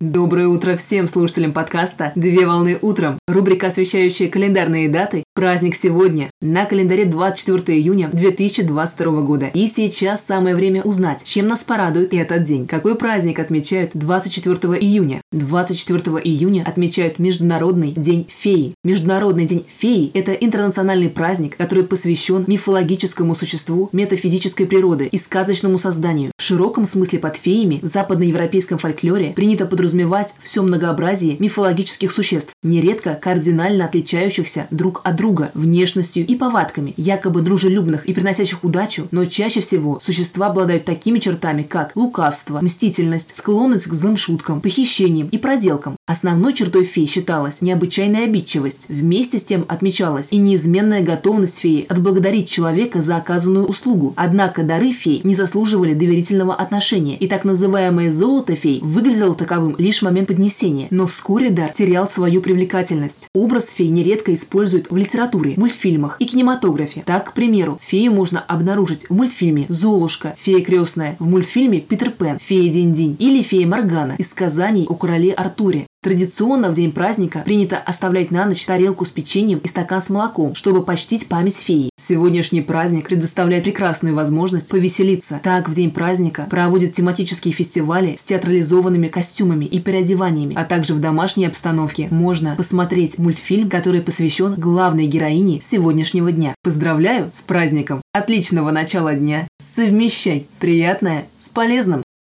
Доброе утро всем слушателям подкаста «Две волны утром». Рубрика, освещающая календарные даты. Праздник сегодня. На календаре 24 июня 2022 года. И сейчас самое время узнать, чем нас порадует этот день. Какой праздник отмечают 24 июня? 24 июня отмечают Международный день феи. Международный день феи – это интернациональный праздник, который посвящен мифологическому существу метафизической природы и сказочному созданию. В широком смысле под феями в западноевропейском фольклоре принято подразумевать все многообразие мифологических существ, нередко кардинально отличающихся друг от друга внешностью и повадками, якобы дружелюбных и приносящих удачу, но чаще всего существа обладают такими чертами, как лукавство, мстительность, склонность к злым шуткам, похищениям и проделкам. Основной чертой фей считалась необычайная обидчивость. Вместе с тем отмечалась и неизменная готовность феи отблагодарить человека за оказанную услугу. Однако дары фей не заслуживали доверительного отношения, и так называемое золото фей выглядело таковым лишь в момент поднесения, но вскоре дар терял свою привлекательность. Образ фей нередко используют в литературе, мультфильмах и кинематографе. Так, к примеру, фею можно обнаружить в мультфильме «Золушка», «Фея крестная», в мультфильме «Питер Пен», «Фея Динь-Динь» или «Фея Моргана» из сказаний о короле Артуре. Традиционно в день праздника принято оставлять на ночь тарелку с печеньем и стакан с молоком, чтобы почтить память феи. Сегодняшний праздник предоставляет прекрасную возможность повеселиться. Так, в день праздника проводят тематические фестивали с театрализованными костюмами и переодеваниями, а также в домашней обстановке можно посмотреть мультфильм, который посвящен главной героине сегодняшнего дня. Поздравляю с праздником! Отличного начала дня! Совмещай приятное с полезным!